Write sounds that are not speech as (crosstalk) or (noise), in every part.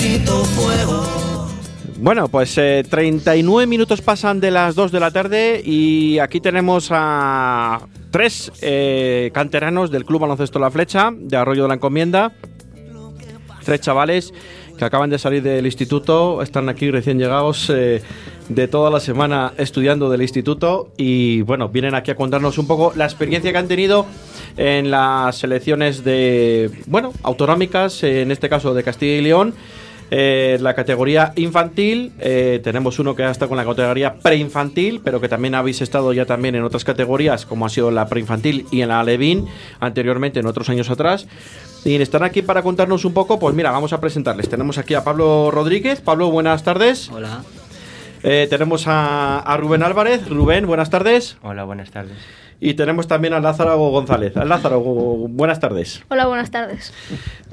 y fuego. Bueno, pues 39 minutos pasan de las 2 de la tarde y aquí tenemos a tres eh, canteranos del Club Baloncesto La Flecha, de Arroyo de la Encomienda. Tres chavales que acaban de salir del instituto, están aquí recién llegados eh, de toda la semana estudiando del instituto y bueno, vienen aquí a contarnos un poco la experiencia que han tenido en las selecciones de, bueno, autonómicas, en este caso de Castilla y León. Eh, la categoría infantil, eh, tenemos uno que ha estado con la categoría preinfantil, pero que también habéis estado ya también en otras categorías, como ha sido la preinfantil y en la Alevín, anteriormente, en otros años atrás. Y están aquí para contarnos un poco, pues mira, vamos a presentarles. Tenemos aquí a Pablo Rodríguez. Pablo, buenas tardes. Hola. Eh, tenemos a, a Rubén Álvarez. Rubén, buenas tardes. Hola, buenas tardes. Y tenemos también a Lázaro González. Lázaro, buenas tardes. Hola, buenas tardes.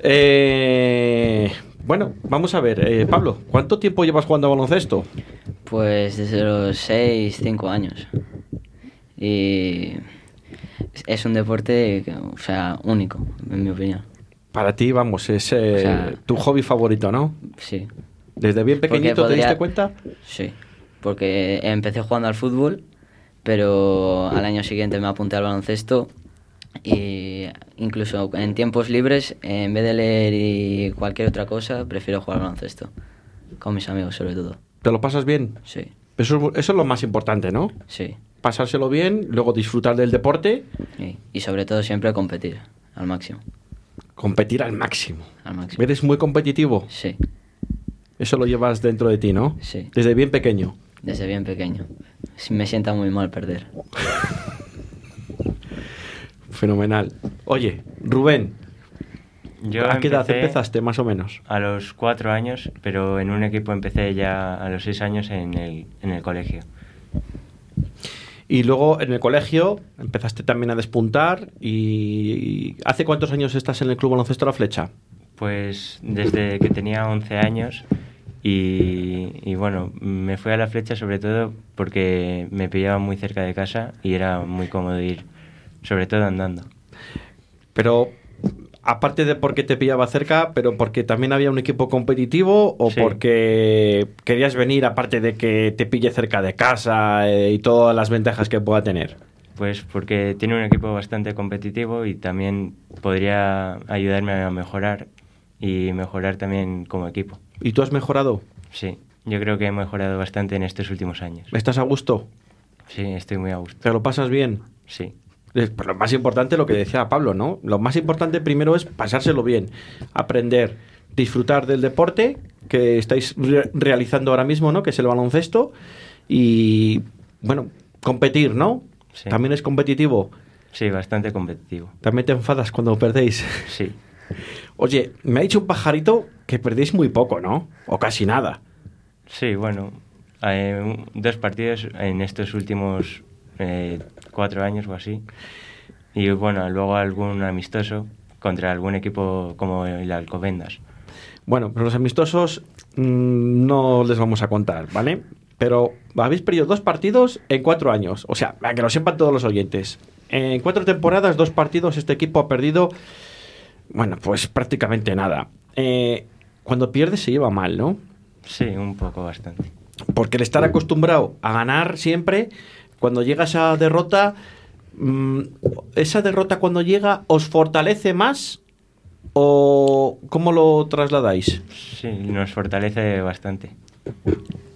Eh, bueno, vamos a ver. Eh, Pablo, ¿cuánto tiempo llevas jugando a baloncesto? Pues desde los 6, 5 años. Y es un deporte, o sea, único, en mi opinión. Para ti, vamos, es eh, O sea, tu hobby favorito, ¿no? Sí. Desde bien pequeñito te diste cuenta. Sí. Porque empecé jugando al fútbol, pero al año siguiente me apunté al baloncesto y incluso en tiempos libres, en vez de leer y cualquier otra cosa, prefiero jugar al baloncesto. Con mis amigos, sobre todo. ¿Te lo pasas bien? Sí, Eso, eso es lo más importante, ¿no? sí. Pasárselo bien, luego disfrutar del deporte, Y, y sobre todo siempre competir al máximo. Competir al máximo. Al máximo. Eres muy competitivo. Sí, Eso lo llevas dentro de ti, ¿no? Sí. Desde bien pequeño. desde bien pequeño. Me sienta muy mal perder. (laughs) Fenomenal. Oye, Rubén, Yo ¿a qué edad empezaste más o menos? A los cuatro años, pero en un equipo empecé ya a los seis años en el, en el colegio. Y luego en el colegio empezaste también a despuntar. ¿Y hace cuántos años estás en el Club Baloncesto La Flecha? Pues desde que tenía 11 años y, y bueno, me fui a la flecha sobre todo porque me pillaba muy cerca de casa y era muy cómodo ir, sobre todo andando. Pero aparte de porque te pillaba cerca, pero porque también había un equipo competitivo o Sí. porque querías venir aparte de que te pille cerca de casa eh, y todas las ventajas que pueda tener. Pues porque tiene un equipo bastante competitivo y también podría ayudarme a mejorar y mejorar también como equipo. ¿Y tú has mejorado? Sí, yo creo que he mejorado bastante en estos últimos años. ¿Estás a gusto? Sí, estoy muy a gusto. ¿Te lo pasas bien? Sí, Pero lo más importante, lo que decía Pablo, ¿no? Lo más importante primero es pasárselo bien, aprender, disfrutar del deporte que estáis re- realizando ahora mismo, ¿no? Que es el baloncesto y, bueno, competir, ¿no? Sí. También es competitivo. sí, bastante competitivo. También te enfadas cuando perdéis. Sí, Oye, me ha dicho un pajarito que perdéis muy poco, ¿no? O casi nada. sí, bueno, eh, dos partidos en estos últimos eh, cuatro años o así. Y bueno, luego algún amistoso contra algún equipo como el Alcobendas. Bueno, pero los amistosos mm, no les vamos a contar, ¿vale? Pero habéis perdido dos partidos en cuatro años. O sea, para que lo sepan todos los oyentes. En cuatro temporadas, dos partidos, este equipo ha perdido, bueno, pues prácticamente nada. Eh, cuando pierdes se lleva mal, ¿no? Sí, un poco bastante. Porque el estar acostumbrado a ganar siempre, cuando llega esa derrota, mm, ¿esa derrota cuando llega os fortalece más? ¿O cómo lo trasladáis? Sí, nos fortalece bastante.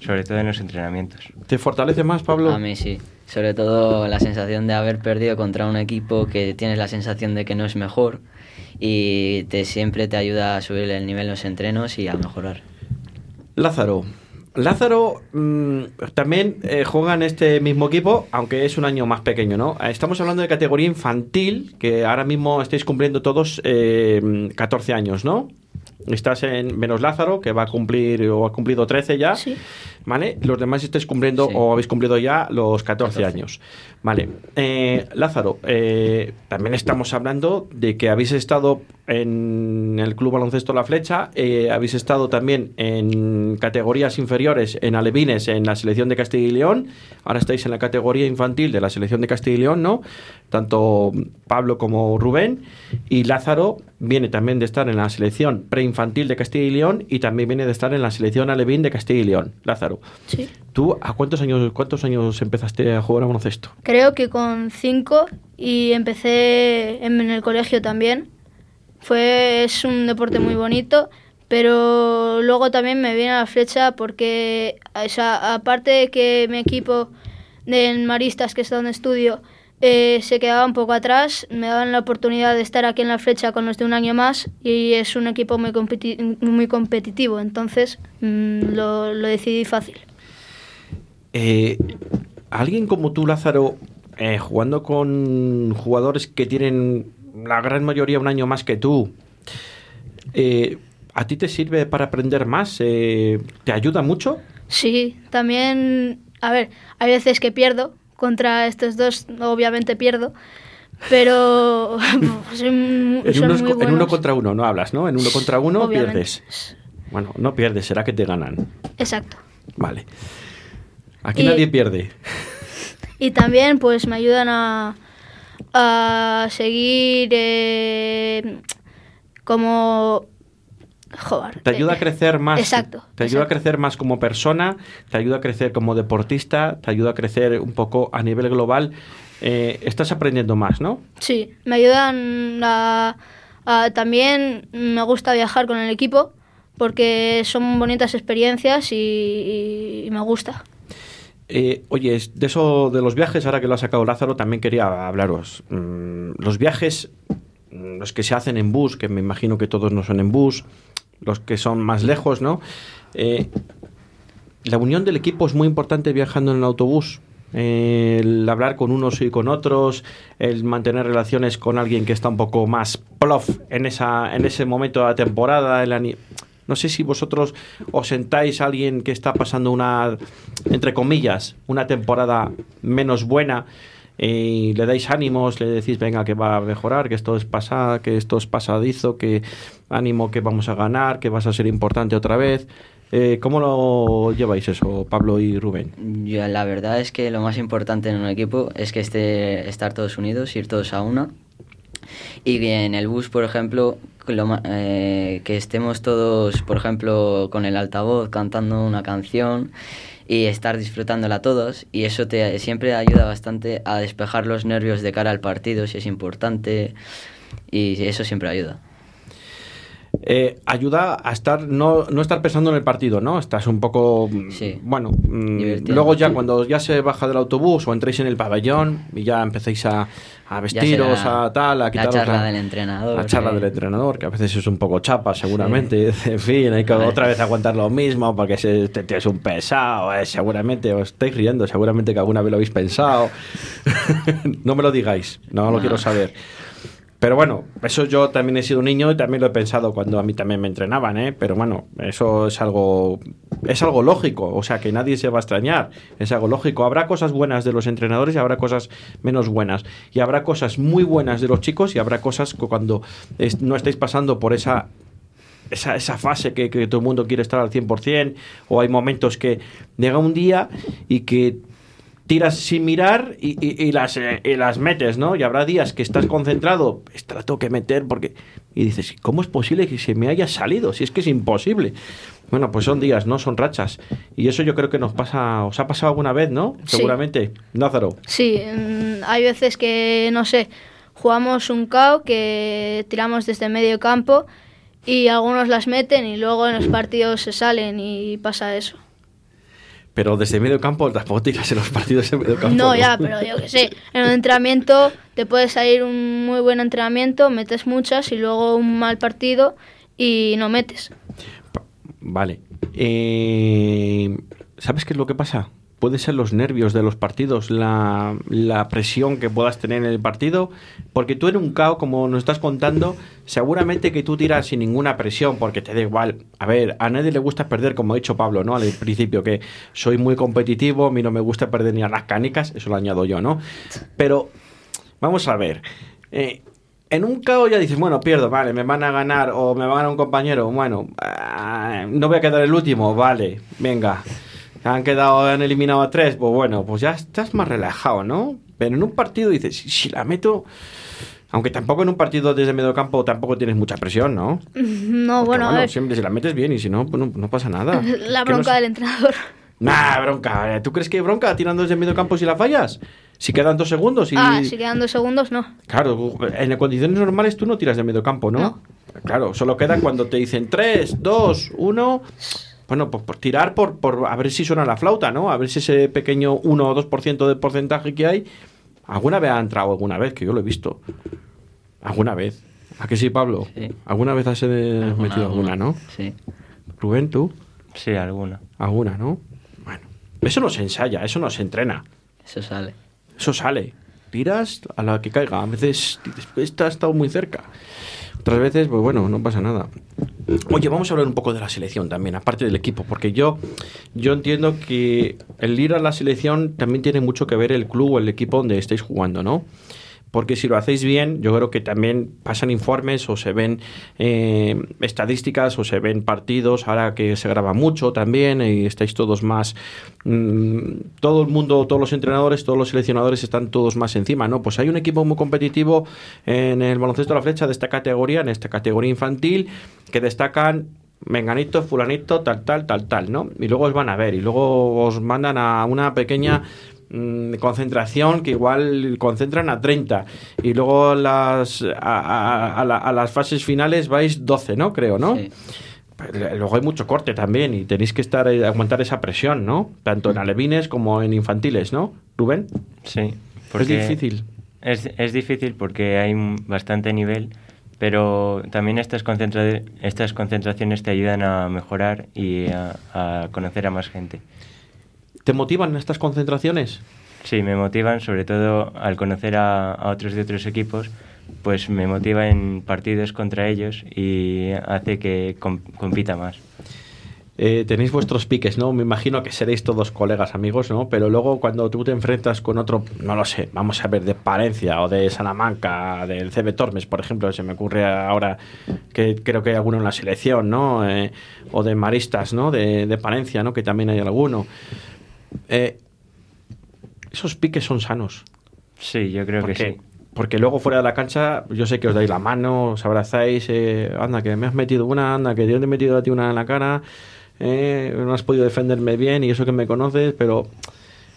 Sobre todo en los entrenamientos. ¿Te fortalece más, Pablo? A mí sí. Sobre todo la sensación de haber perdido contra un equipo que tienes la sensación de que no es mejor y te siempre te ayuda a subir el nivel en los entrenos y a mejorar. Lázaro. Lázaro mm, también eh, juega en este mismo equipo, aunque es un año más pequeño, ¿no? Eh, Estamos hablando de categoría infantil, que ahora mismo estáis cumpliendo todos eh, 14 años, ¿no? Estás en menos Lázaro, que va a cumplir o ha cumplido 13 ya. Sí. ¿Vale? Los demás estáis cumpliendo Sí. o habéis cumplido ya los 14, 14. años. Vale. Eh, Lázaro, eh, también estamos hablando de que habéis estado en el Club Baloncesto La Flecha, eh, habéis estado también en categorías inferiores, en Alevines, en la selección de Castilla y León, ahora estáis en la categoría infantil de la selección de Castilla y León, ¿no? Tanto Pablo como Rubén, y Lázaro viene también de estar en la selección preinfantil de Castilla y León y también viene de estar en la selección Alevín de Castilla y León. Lázaro, Sí. ¿tú a cuántos años, cuántos años empezaste a jugar a baloncesto? Creo que con cinco y empecé en, en el colegio también. Fue, es un deporte muy bonito, pero luego también me viene a la flecha porque, o sea, aparte de que mi equipo de maristas, que es donde estudio, eh, se quedaba un poco atrás, me daban la oportunidad de estar aquí en la flecha con los de un año más y es un equipo muy, competi- muy competitivo, entonces mm, lo, lo decidí fácil. Eh, alguien como tú, Lázaro, eh, jugando con jugadores que tienen la gran mayoría un año más que tú, eh, ¿a ti te sirve para aprender más? Eh, ¿Te ayuda mucho? Sí, también, a ver, hay veces que pierdo, contra estos dos obviamente pierdo, pero (laughs) son, En, son unos muy en uno contra uno, no hablas, ¿no? En uno contra uno Obviamente. pierdes. Bueno, no pierdes, será que te ganan. Exacto. Vale. Aquí Y- nadie pierde. (laughs) Y también pues me ayudan a, a seguir eh, como... Joder. Te ayuda a crecer más. Exacto. Te ayuda a crecer más como persona, te ayuda a crecer como deportista, te ayuda a crecer un poco a nivel global. Eh, estás aprendiendo más, ¿no? Sí, me ayudan a, a- También me gusta viajar con el equipo porque son bonitas experiencias y, me gusta. Eh, oye, de eso de los viajes, ahora que lo ha sacado Lázaro, también quería hablaros. Mm, los viajes, mm, los que se hacen en bus, que me imagino que todos no son en bus, los que son más lejos, ¿no? Eh, la unión del equipo es muy importante viajando en el autobús. Eh, el hablar con unos y con otros, el mantener relaciones con alguien que está un poco más plof en, esa, en ese momento de la temporada. el no sé si vosotros os sentáis a alguien que está pasando una, entre comillas, una temporada menos buena y le dais ánimos, le decís, venga, que va a mejorar, que esto es pasada, que esto es pasadizo, que ánimo, que vamos a ganar, que vas a ser importante otra vez. Eh, ¿Cómo lo lleváis eso, Pablo y Rubén? La verdad es que lo más importante en un equipo es que esté estar todos unidos, ir todos a una. Y en el bus, por ejemplo, lo eh, que estemos todos, por ejemplo, con el altavoz cantando una canción y estar disfrutándola todos. Y eso te siempre ayuda bastante a despejar los nervios de cara al partido, si es importante. Y eso siempre ayuda. Eh, ayuda a estar no, no estar pensando en el partido, ¿no? Estás un poco Sí. bueno, mm, luego ya cuando ya se baja del autobús o entréis en el pabellón y ya empecéis a, a vestiros, a tal, a la quitaros charla del entrenador, La charla del entrenador, que a veces es un poco chapa, seguramente. (laughs) En fin, hay que otra vez aguantar lo mismo porque es un pesado, eh, seguramente os estáis riendo, seguramente que alguna vez lo habéis pensado. (laughs) no me lo digáis, no lo quiero saber. Pero bueno, eso yo también he sido un niño y también lo he pensado cuando a mí también me entrenaban, ¿eh? Pero bueno, eso es algo es algo lógico, o sea que nadie se va a extrañar, es algo lógico. Habrá cosas buenas de los entrenadores y habrá cosas menos buenas. Y habrá cosas muy buenas de los chicos y habrá cosas que cuando no estáis pasando por esa esa, esa fase que, que todo el mundo quiere estar al 100%, o hay momentos que llega un día y que tiras sin mirar y, y- y las, eh, y las metes, ¿no? Y habrá días que estás concentrado, esta la tengo que meter porque... Y dices, ¿cómo es posible que se me haya salido? Si es que es imposible. Bueno, pues son días, ¿no? Son rachas. Y eso yo creo que nos pasa, os ha pasado alguna vez, ¿no? Sí. Seguramente. Lázaro. Sí, mm, hay veces que, no sé, jugamos un KO que tiramos desde medio campo y algunos las meten y luego en los partidos se salen y pasa eso. Pero desde medio campo tampoco tiras en los partidos en medio campo. No, ya, pero yo qué sé, en un entrenamiento te puede salir un muy buen entrenamiento, metes muchas y luego un mal partido y no metes. Vale. Eh, ¿Sabes qué es lo que pasa? Puede ser los nervios de los partidos, la, presión que puedas tener en el partido, porque tú en un caos, como nos estás contando, seguramente que tú tiras sin ninguna presión, porque te da igual. A ver, a nadie le gusta perder, como ha dicho Pablo, ¿no? Al principio, que soy muy competitivo, a mí no me gusta perder ni a las canicas, eso lo añado yo, ¿no? Pero, vamos a ver. eh, en un caos ya dices, bueno, pierdo, vale, me van a ganar o me va a ganar un compañero, bueno, ah, no voy a quedar el último, vale, venga. Han quedado, han eliminado a tres, pues bueno, pues ya estás más relajado, ¿no? Pero en un partido dices, si, la meto, aunque tampoco en un partido desde medio campo tampoco tienes mucha presión, ¿no? (laughs) No, Porque, bueno, a ver, siempre si la metes bien y si no, pues no, no pasa nada. (laughs) la no bronca del entrenador. (laughs) Nah, bronca. ¿eh? ¿Tú crees que hay bronca tirando desde medio campo si la fallas? Si quedan dos segundos y... Ah, si quedan dos segundos, no. Claro, en condiciones normales tú no tiras de medio campo, ¿no? No. Claro, solo queda cuando te dicen 3, 2, 1. Bueno, pues por tirar por, por a ver si suena la flauta, ¿no? A ver si ese pequeño 1 o 2% de porcentaje que hay, alguna vez ha entrado alguna vez, que yo lo he visto. Alguna vez. ¿A que sí, Pablo? Sí. ¿Alguna vez has eh, Alguna, metido alguna, no? Sí. Rubén, tú, Sí, alguna. alguna, ¿no? Bueno, eso no se ensaya, eso no se entrena. Eso sale. Eso sale. Tiras a la que caiga. A veces esta ha estado muy cerca. Otras veces, pues bueno, no pasa nada. Oye, vamos a hablar un poco de la selección también, aparte del equipo, porque yo, yo entiendo que el ir a la selección también tiene mucho que ver el club o el equipo donde estáis jugando, ¿no? Porque si lo hacéis bien, yo creo que también pasan informes o se ven eh, estadísticas o se ven partidos, ahora que se graba mucho también y estáis todos más, mm, todo el mundo, todos los entrenadores, todos los seleccionadores están todos más encima, ¿no? Pues hay un equipo muy competitivo en el baloncesto de la flecha de esta categoría, en esta categoría infantil, que destacan menganito, fulanito, tal, tal, tal, tal, ¿no? Y luego os van a ver y luego os mandan a una pequeña mm, concentración que igual concentran a 30 y luego las a, a- a la- a las fases finales vais 12, ¿no? Creo, ¿no? Sí. Pero Luego hay mucho corte también y tenéis que estar eh, aguantar esa presión, ¿no? Tanto en alevines como en infantiles, ¿no? Rubén, Sí. es difícil. Es, es difícil porque hay bastante nivel, pero también estas, concentra- estas concentraciones te ayudan a mejorar y a, a conocer a más gente. ¿Te motivan estas concentraciones? Sí, me motivan, sobre todo al conocer a, a otros de otros equipos, pues me motiva en partidos contra ellos y hace que com- compita más. Eh, tenéis vuestros piques, ¿no? Me imagino que seréis todos colegas, amigos, ¿no? Pero luego cuando tú te enfrentas con otro, no lo sé, vamos a ver, de Palencia o de Salamanca, del CB Tormes, por ejemplo, se me ocurre ahora que creo que hay alguno en la selección, ¿no? Eh, o de Maristas, ¿no? De, de Palencia, ¿no? Que también hay alguno. Eh, esos piques son sanos. Sí, yo creo que Porque, sí. porque luego fuera de la cancha, yo sé que os dais la mano, os abrazáis, eh, anda, que me has metido una, anda, que yo te he metido a ti una en la cara, eh, no has podido defenderme bien y eso que me conoces, pero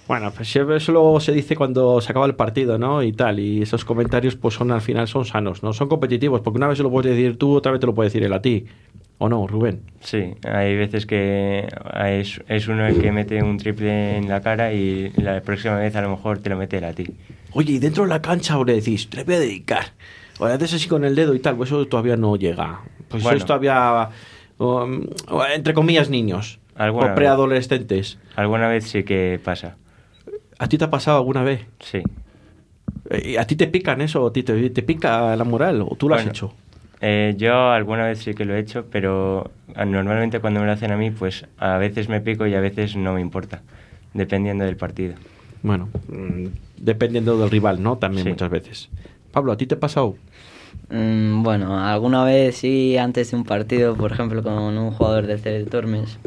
bueno, pues eso luego se dice cuando se acaba el partido, ¿no? Y tal, y esos comentarios pues son al final son sanos, ¿no? Son competitivos, porque una vez se lo puedes decir tú, otra vez te lo puede decir él a ti. ¿O no, Rubén? Sí, hay veces que es, es uno el que mete un triple en la cara y la próxima vez a lo mejor te lo mete él a ti. Oye, y dentro de la cancha ahora decís, te le voy a dedicar. O le haces así con el dedo y tal, pues eso todavía no llega. Pues Bueno. sois todavía, um, entre comillas, niños. O preadolescentes. Alguna vez sí que pasa, ¿A ti te ha pasado alguna vez? sí. ¿A ti te pican eso? ¿A ti te, te pica la moral? ¿O tú lo has hecho? Eh, yo alguna vez sí que lo he hecho, pero ah, normalmente cuando me lo hacen a mí, pues a veces me pico y a veces no me importa, dependiendo del partido. Bueno, mm, dependiendo del rival, ¿no? También Sí. muchas veces. Pablo, ¿a ti te ha pasado? Mm, bueno, alguna vez sí, antes de un partido, por ejemplo, con un jugador del CB Tormes,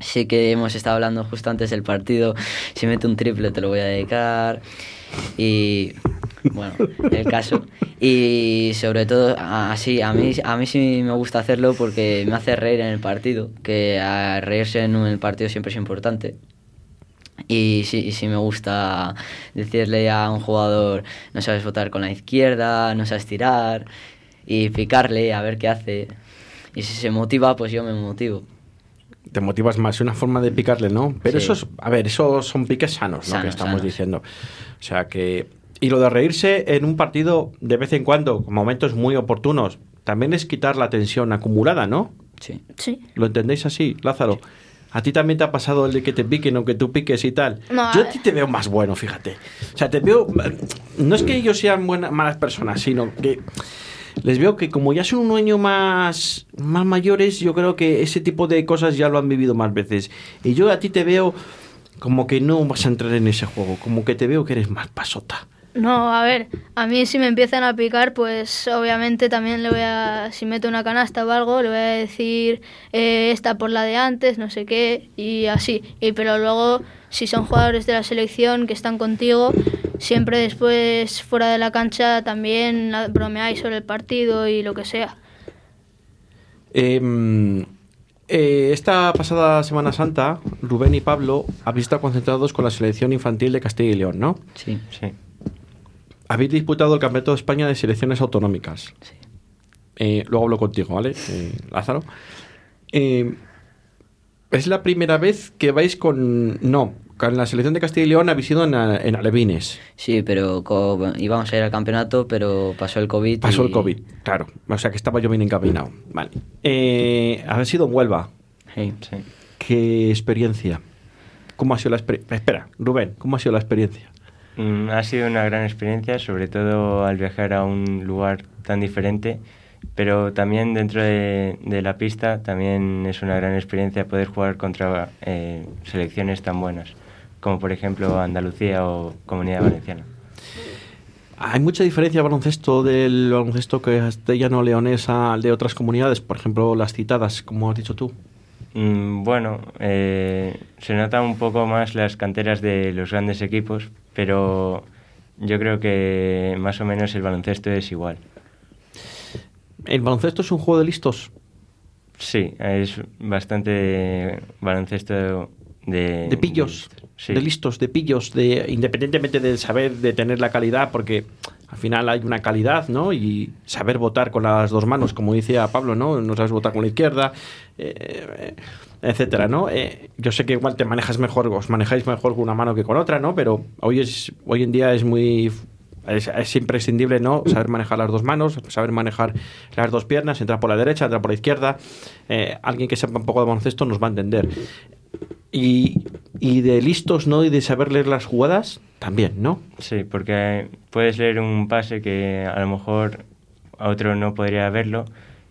sí que hemos estado hablando justo antes del partido, si mete un triple te lo voy a dedicar y bueno, el caso. Y sobre todo, así, a mí, a mí sí me gusta hacerlo porque me hace reír en el partido, que a reírse en el partido siempre es importante. Y sí, y sí me gusta decirle a un jugador, no sabes votar con la izquierda, no sabes tirar, y picarle a ver qué hace. Y si se motiva, pues yo me motivo. Te motivas más, es una forma de picarle, ¿no? Pero Sí. eso es, a ver, esos son piques sanos, ¿no? Sanos, que estamos sanos. diciendo. O sea que. Y lo de reírse en un partido de vez en cuando, con momentos muy oportunos, también es quitar la tensión acumulada, ¿no? Sí. Sí. ¿Lo entendéis así, Lázaro? ¿A ti también te ha pasado el de que te piquen o que tú piques y tal? No, Yo a a ti te veo más bueno, fíjate. O sea, te veo... No es que ellos sean buenas, malas personas, sino que les veo que como ya son un año más, más mayores, yo creo que ese tipo de cosas ya lo han vivido más veces. Y yo a ti te veo como que no vas a entrar en ese juego, como que te veo que eres más pasota. No, a ver, a mí si me empiezan a picar, pues obviamente también le voy a, si meto una canasta o algo, le voy a decir eh, esta por la de antes, no sé qué, y así. Y pero luego, si son jugadores de la selección que están contigo, siempre después fuera de la cancha también bromeáis sobre el partido y lo que sea. Eh, eh, esta pasada Semana Santa, Rubén y Pablo habéis estado concentrados con la selección infantil de Castilla y León, ¿no? Sí, Sí. Habéis disputado el Campeonato de España de Selecciones Autonómicas. sí. Eh, luego hablo contigo, ¿vale? (laughs) Eh, Lázaro. Eh, es la primera vez que vais con... No, con la selección de Castilla y León habéis ido en, Alevines. Sí, pero co- íbamos a ir al campeonato, pero pasó el COVID. Pasó y- el COVID, claro. O sea que estaba yo bien encaminado. Vale. Eh, habéis ido en Huelva. Sí. Sí. ¿Qué experiencia? ¿Cómo ha sido la experiencia? Espera, Rubén, ¿cómo ha sido la experiencia? Mm, ha sido una gran experiencia, sobre todo al viajar a un lugar tan diferente, pero también dentro de, de la pista también es una gran experiencia poder jugar contra eh, selecciones tan buenas, como por ejemplo Andalucía o Comunidad Valenciana. ¿Hay mucha diferencia baloncesto del baloncesto castellano-leonés al de otras comunidades? Por ejemplo, las citadas, como has dicho tú. Mm, Bueno, eh, se notan un poco más las canteras de los grandes equipos, pero yo creo que más o menos el baloncesto es igual. ¿El baloncesto es un juego de listos? Sí, es bastante baloncesto de... De pillos, Sí. de listos, de pillos, de independientemente de saber de tener la calidad, porque al final hay una calidad, ¿no? Y saber votar con las dos manos, como decía Pablo, ¿no? No sabes votar con la izquierda, eh, etcétera, ¿no? Eh, yo sé que igual te manejas mejor, os manejáis mejor con una mano que con otra, ¿no? Pero hoy es, hoy en día es muy es, es imprescindible, ¿no? Saber manejar las dos manos, saber manejar las dos piernas, entrar por la derecha, entrar por la izquierda. Eh, alguien que sepa un poco de baloncesto nos va a entender. Y, y de listos, ¿no? Y de saber leer las jugadas, también, ¿no? Sí, porque puedes leer un pase que a lo mejor a otro no podría verlo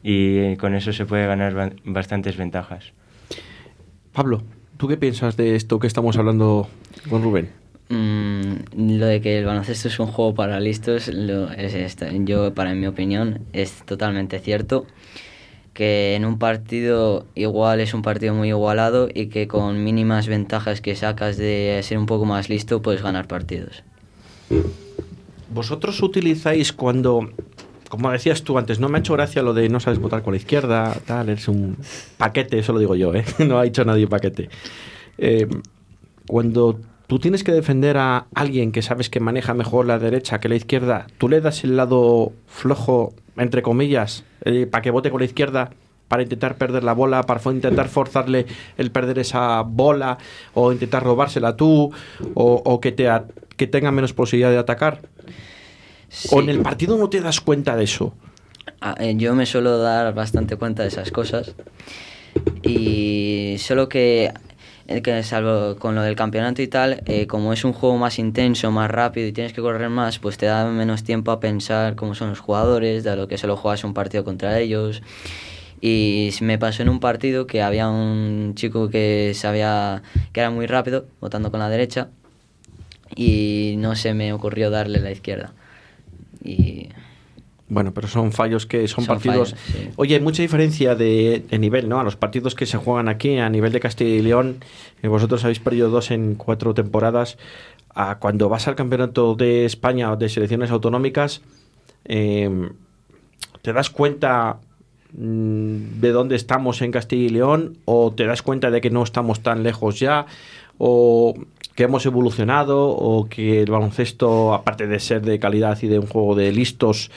y con eso se puede ganar ba- bastantes ventajas. Pablo, ¿tú qué piensas de esto que estamos hablando con Rubén? Mm, lo de que el baloncesto es un juego para listos, lo, es yo, para mi opinión, es totalmente cierto. Que en un partido igual es un partido muy igualado y que con mínimas ventajas que sacas de ser un poco más listo puedes ganar partidos. ¿Vosotros utilizáis cuando, como decías tú antes, no me ha hecho gracia lo de no sabes votar con la izquierda, tal, eres un paquete, eso lo digo yo, ¿eh? (laughs) no ha dicho nadie paquete. Eh, cuando tú tienes que defender a alguien que sabes que maneja mejor la derecha que la izquierda, ¿tú le das el lado flojo, entre comillas, eh, para que vote con la izquierda? para intentar perder la bola, para intentar forzarle el perder esa bola o intentar robársela tú o, o que, te que tenga menos posibilidad de atacar. ¿O en Sí. el partido no te das cuenta de eso? Ah, eh, Yo me suelo dar bastante cuenta de esas cosas. Y solo que, eh, que salvo con lo del campeonato y tal, eh, como es un juego más intenso, más rápido y tienes que correr más, pues te da menos tiempo a pensar cómo son los jugadores, de lo que solo juegas un partido contra ellos. Y me pasó en un partido que había un chico que sabía que era muy rápido, votando con la derecha, y no se me ocurrió darle la izquierda. Y Bueno, pero son fallos que son, Son partidos. fallos, sí. Oye, hay mucha diferencia de, de nivel, ¿no? A los partidos que se juegan aquí a nivel de Castilla y León. eh, vosotros habéis perdido dos en cuatro temporadas. A cuando vas al campeonato de España o de selecciones autonómicas, eh, ¿te das cuenta mm, de dónde estamos en Castilla y León? ¿O te das cuenta de que no estamos tan lejos ya? ¿O que hemos evolucionado? ¿O que el baloncesto, aparte de ser de calidad y de un juego de listos,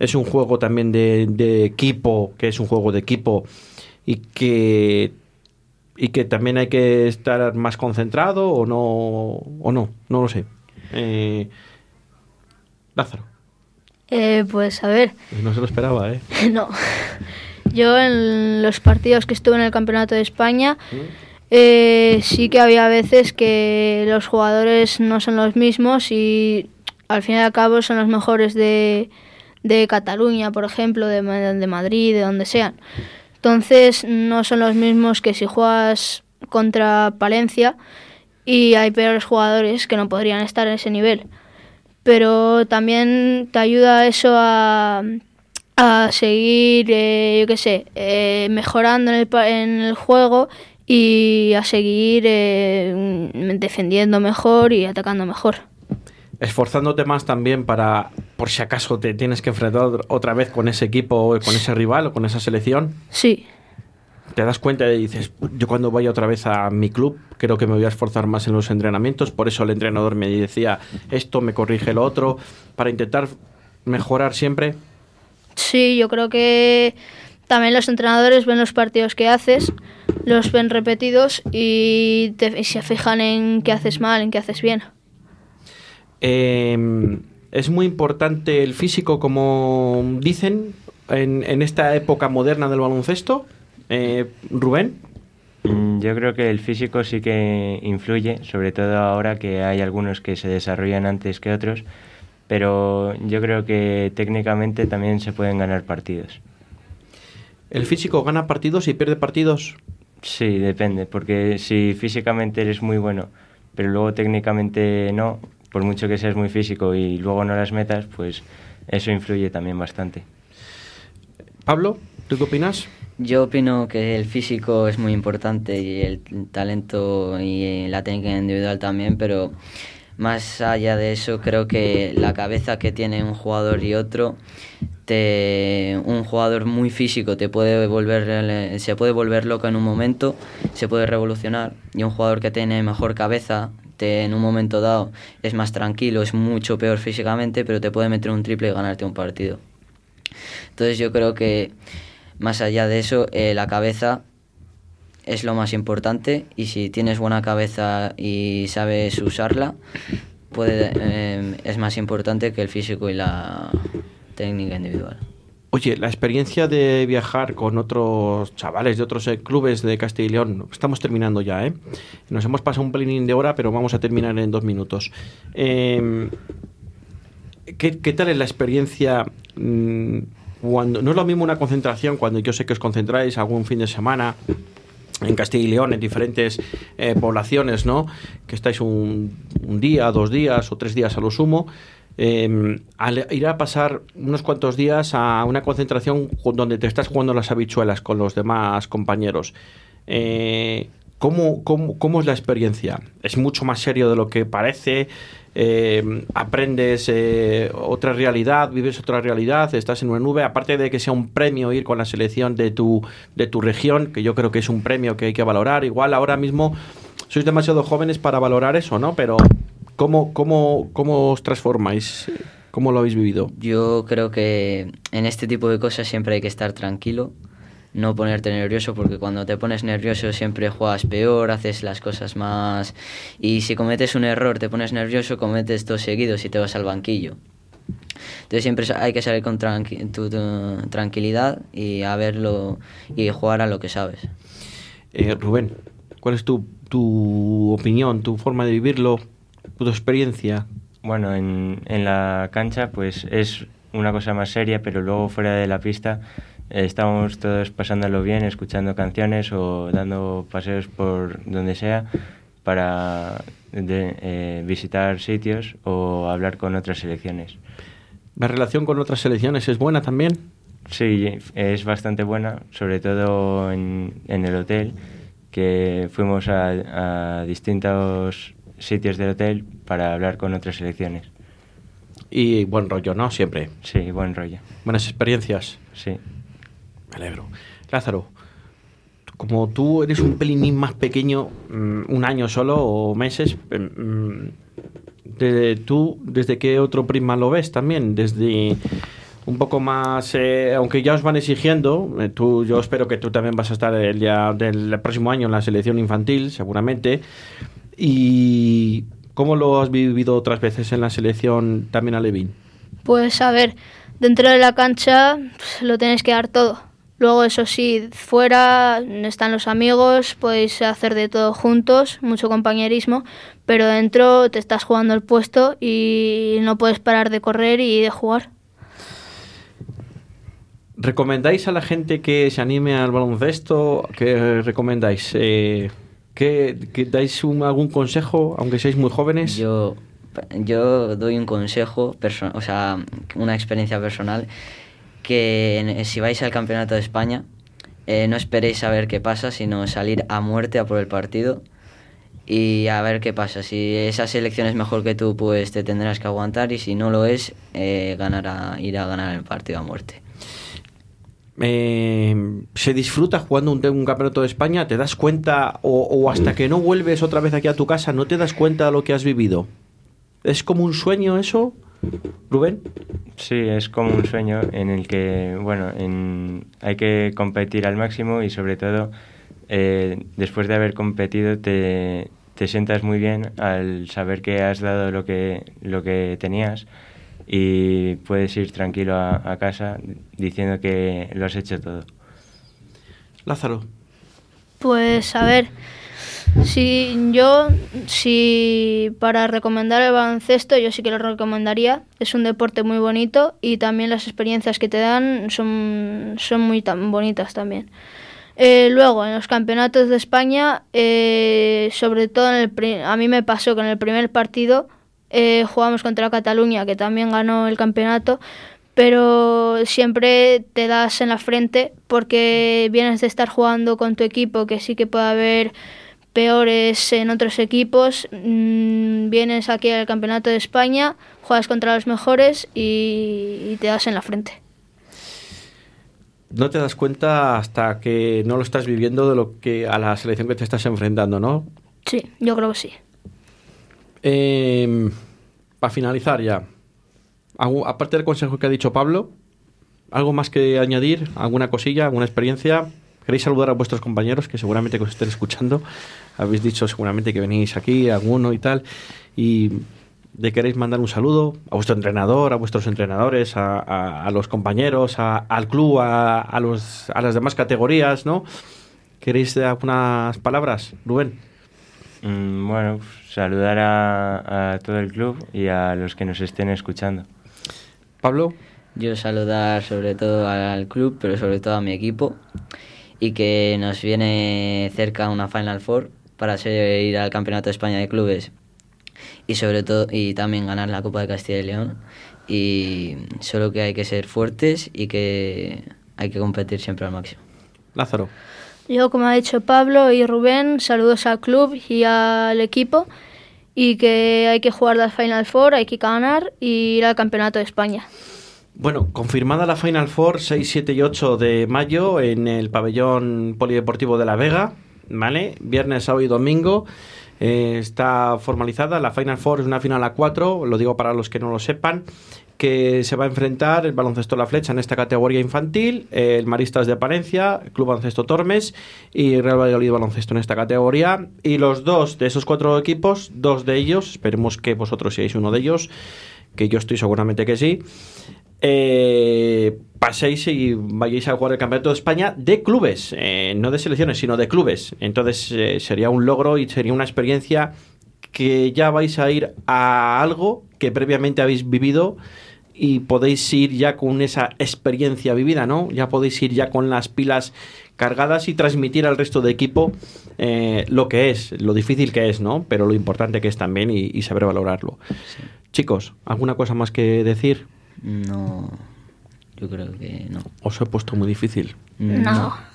es un juego también de, de equipo, que es un juego de equipo y que y que también hay que estar más concentrado o no o no no lo sé eh, Lázaro Eh, pues a ver, no se lo esperaba eh (laughs) no. Yo en los partidos que estuve en el Campeonato de España, eh, sí que había veces que los jugadores no son los mismos y al fin y al cabo son los mejores de, de Cataluña, por ejemplo, de, de Madrid, de donde sean. Entonces no son los mismos que si juegas contra Palencia y hay peores jugadores que no podrían estar en ese nivel. Pero también te ayuda eso a, a seguir, eh, yo qué sé, eh, mejorando en el, en el juego y a seguir eh, defendiendo mejor y atacando mejor. Esforzándote más también para, por si acaso te tienes que enfrentar otra vez con ese equipo, con ese rival o con esa selección. Sí. Te das cuenta y dices, yo cuando vaya otra vez a mi club, creo que me voy a esforzar más en los entrenamientos, por eso el entrenador me decía esto, me corrige lo otro, para intentar mejorar siempre. Sí, yo creo que también los entrenadores ven los partidos que haces, los ven repetidos y, te, y se fijan en qué haces mal, en qué haces bien. Eh, es muy importante el físico, como dicen, en, en esta época moderna del baloncesto. Eh, Rubén. Mm, Yo creo que el físico sí que influye, sobre todo ahora que hay algunos que se desarrollan antes que otros, pero yo creo que técnicamente también se pueden ganar partidos. ¿El físico gana partidos y pierde partidos? Sí, depende, porque si físicamente eres muy bueno, pero luego técnicamente no, por mucho que seas muy físico y luego no las metas, pues eso influye también bastante. Pablo, ¿tú qué opinas? Yo opino que el físico es muy importante y el talento y la técnica individual también, pero más allá de eso creo que la cabeza que tiene un jugador y otro, un jugador muy físico te puede volver, se puede volver loco en un momento, se puede revolucionar y un jugador que tiene mejor cabeza te, en un momento dado es más tranquilo, es mucho peor físicamente, pero te puede meter un triple y ganarte un partido. Entonces yo creo que más allá de eso, eh, la cabeza es lo más importante y si tienes buena cabeza y sabes usarla, eh, es más importante que el físico y la técnica individual. Oye, la experiencia de viajar con otros chavales de otros eh, clubes de Castilla y León, estamos terminando ya, ¿eh? Nos hemos pasado un pelín de hora, pero vamos a terminar en dos minutos. Eh, ¿qué, tal es la experiencia mm, cuando no es lo mismo una concentración cuando yo sé que os concentráis algún fin de semana en Castilla y León, en diferentes eh, poblaciones, ¿no? Que estáis un, día, dos días o tres días a lo sumo. Eh, al ir a pasar unos cuantos días a una concentración donde te estás jugando las habichuelas con los demás compañeros. Eh, ¿cómo, es la experiencia? ¿Es mucho más serio de lo que parece? eh, aprendes eh, otra realidad, vives otra realidad, estás en una nube, aparte de que sea un premio ir con la selección de tu, de tu región, que yo creo que es un premio que hay que valorar, igual ahora mismo sois demasiado jóvenes para valorar eso, ¿no? Pero ¿cómo, cómo, cómo os transformáis? ¿Cómo lo habéis vivido? Yo creo que en este tipo de cosas siempre hay que estar tranquilo, no ponerte nervioso porque cuando te pones nervioso siempre juegas peor, haces las cosas más y si cometes un error, te pones nervioso, cometes dos seguidos y te vas al banquillo. Entonces siempre hay que salir con tranqui tu, tu, tranquilidad y a verlo y jugar a lo que sabes. Eh, Rubén, ¿cuál es tu, tu opinión, tu forma de vivirlo, tu experiencia? Bueno, en, en la cancha pues es una cosa más seria, pero luego fuera de la pista estábamos todos pasándolo bien, escuchando canciones o dando paseos por donde sea para de, eh, visitar sitios o hablar con otras selecciones. ¿La relación con otras selecciones es buena también? Sí, es bastante buena, sobre todo en, en el hotel, que fuimos a, a distintos sitios del hotel para hablar con otras selecciones. Y buen rollo, ¿no? Siempre. Sí, buen rollo. Buenas experiencias. Sí. Me alegro. Lázaro, como tú eres un pelín más pequeño, un año solo o meses, de, ¿tú desde qué otro prisma lo ves también? Desde un poco más, eh, aunque ya os van exigiendo, eh, tú, yo espero que tú también vas a estar el día del próximo año en la selección infantil, seguramente. ¿Y cómo lo has vivido otras veces en la selección también a Levin? Pues a ver, dentro de la cancha pues, lo tienes que dar todo Luego, eso sí, fuera están los amigos, podéis hacer de todo juntos, mucho compañerismo, pero dentro te estás jugando el puesto y no puedes parar de correr y de jugar. ¿Recomendáis a la gente que se anime al baloncesto? ¿Qué recomendáis? Eh, ¿qué, dais algún consejo, aunque seáis muy jóvenes? Yo, yo doy un consejo, o sea, una experiencia personal, que si vais al Campeonato de España, eh, no esperéis a ver qué pasa, sino salir a muerte a por el partido y a ver qué pasa. Si esa selección es mejor que tú, pues te tendrás que aguantar y si no lo es, eh, ganar ir a ganar el partido a muerte. Eh, ¿Se disfruta jugando un, un campeonato de España? ¿Te das cuenta o, hasta que no vuelves otra vez aquí a tu casa no te das cuenta de lo que has vivido? ¿Es como un sueño eso, Rubén? Sí, es como un sueño en el que, bueno, en- hay que competir al máximo y sobre todo, eh, después de haber competido, te, te sientas muy bien al saber que has dado lo que, lo que tenías y puedes ir tranquilo a, a casa diciendo que lo has hecho todo. Lázaro. Pues a ver, si yo, si para recomendar el baloncesto, yo sí que lo recomendaría. Es un deporte muy bonito y también las experiencias que te dan son, son muy tan bonitas también. Eh, luego, en los campeonatos de España, eh, sobre todo en el pri- a mí me pasó que en el primer partido eh, jugamos contra Cataluña, que también ganó el campeonato, pero siempre te das en la frente porque vienes de estar jugando con tu equipo, que sí que puede haber peores en otros equipos, mm, vienes aquí al Campeonato de España, juegas contra los mejores y, y te das en la frente. No te das cuenta hasta que no lo estás viviendo de lo que a la selección que te estás enfrentando, ¿no? Sí, yo creo que sí. Para finalizar ya, aparte del consejo que ha dicho Pablo, ¿algo más que añadir? ¿Alguna cosilla? ¿Alguna experiencia? ¿Queréis saludar a vuestros compañeros que seguramente os estén escuchando? Habéis dicho seguramente que venís aquí, alguno y tal. Y le queréis mandar un saludo a vuestro entrenador, a vuestros entrenadores, a, los compañeros, al club, a, las demás categorías, ¿no? ¿Queréis algunas palabras, Rubén? Mm, bueno, saludar a, a todo el club y a los que nos estén escuchando. Pablo. Yo saludar sobre todo al club, pero sobre todo a mi equipo y que nos viene cerca una Final Four para ser- ir al Campeonato de España de Clubes y sobre todo y también ganar la Copa de Castilla y León y solo que hay que ser fuertes y que hay que competir siempre al máximo. Lázaro. Yo, como ha dicho Pablo y Rubén, saludos al club y al equipo y que hay que jugar la Final Four, hay que ganar y ir al Campeonato de España. Bueno, confirmada la Final Four 6, 7 y 8 de mayo en el pabellón polideportivo de La Vega, ¿vale? Viernes, sábado y domingo. Eh, está formalizada. La Final Four es una final a 4, lo digo para los que no lo sepan, que se va a enfrentar el baloncesto La Flecha en esta categoría infantil, el Maristas de Palencia, Club Baloncesto Tormes y Real Valladolid Baloncesto en esta categoría. Y los dos de esos cuatro equipos, dos de ellos, esperemos que vosotros seáis uno de ellos, que yo estoy seguramente que sí, eh, paséis y vayáis a jugar el Campeonato de España de clubes, eh, no de selecciones, sino de clubes. Entonces eh, sería un logro y sería una experiencia que ya vais a ir a algo que previamente habéis vivido y podéis ir ya con esa experiencia vivida, ¿no? Ya podéis ir ya con las pilas cargadas y transmitir al resto de equipo eh, lo que es, lo difícil que es, ¿no? Pero lo importante que es también y, y saber valorarlo. Chicos, ¿alguna cosa más que decir? No, yo creo que no. Os he puesto muy difícil. No. No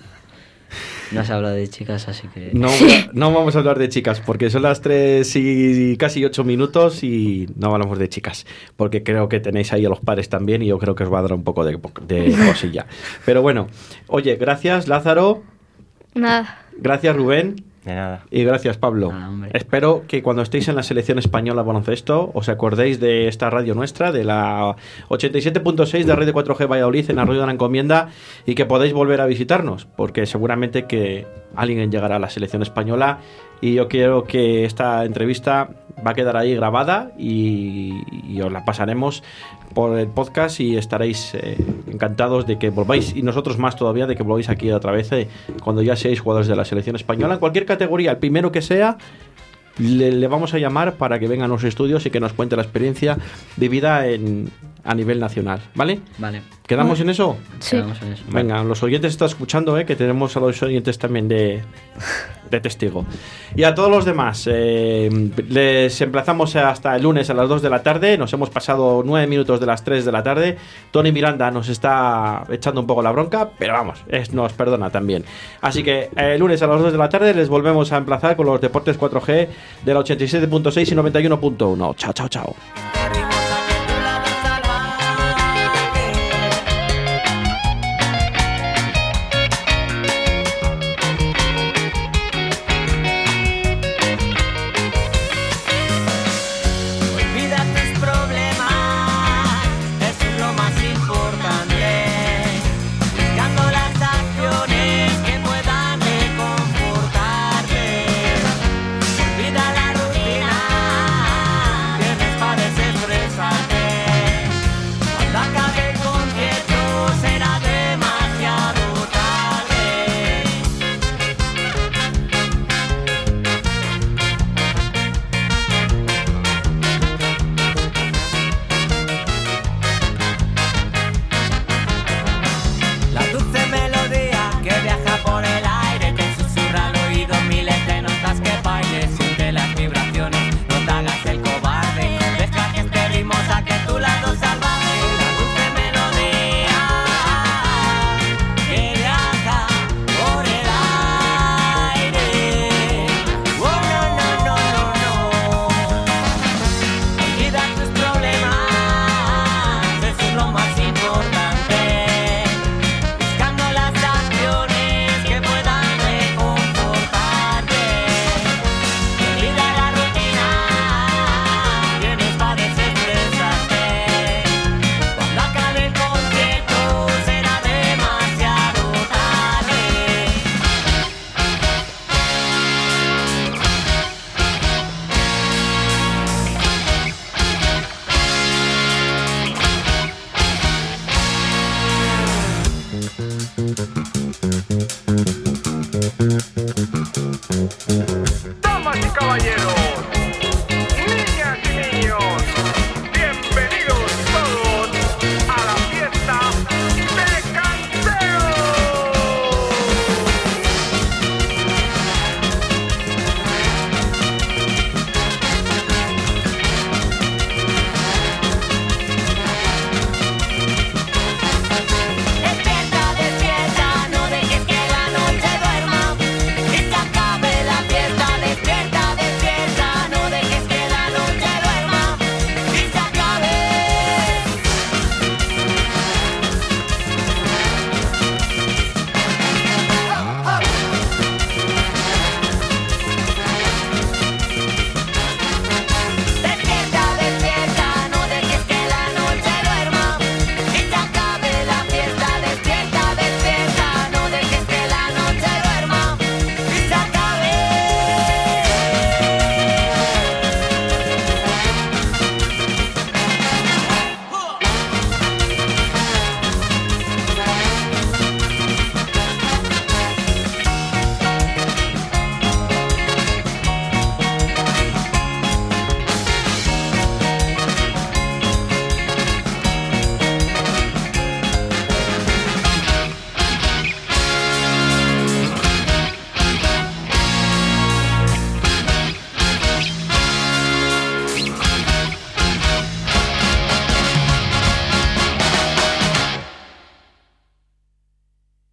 has hablado de chicas, así que... No, (laughs) no vamos a hablar de chicas porque son las 3 y casi 8 minutos y no hablamos de chicas porque creo que tenéis ahí a los padres también y yo creo que os va a dar un poco de, de (laughs) cosilla. Pero bueno, oye, gracias Lázaro, Nada. gracias Rubén De nada. y gracias Pablo. Ah. Espero que cuando estéis en la selección española baloncesto os acordéis de esta radio nuestra, de la 87.6 de Red de 4G Valladolid en Arroyo de la Encomienda y que podéis volver a visitarnos, porque seguramente que alguien llegará a la selección española y yo quiero que esta entrevista va a quedar ahí grabada y, y os la pasaremos por el podcast y estaréis eh, encantados de que volváis y nosotros más todavía de que volváis aquí otra vez eh, cuando ya seáis jugadores de la selección española. En cualquier categoría, el primero que sea le, le vamos a llamar para que venga a los estudios y que nos cuente la experiencia vivida en, a nivel nacional, ¿vale? Vale. ¿Quedamos en eso? Sí. Quedamos en eso. Venga, los oyentes están escuchando, ¿eh? que tenemos a los oyentes también de, de testigo. Y a todos los demás, eh, les emplazamos hasta el lunes a las 2 de la tarde. Nos hemos pasado 9 minutos de las 3 de la tarde. Tony Miranda nos está echando un poco la bronca, pero vamos, es, nos perdona también. Así que eh, el lunes a las 2 de la tarde les volvemos a emplazar con los deportes 4G de la 87.6 y 91.1. Chao, chao, chao.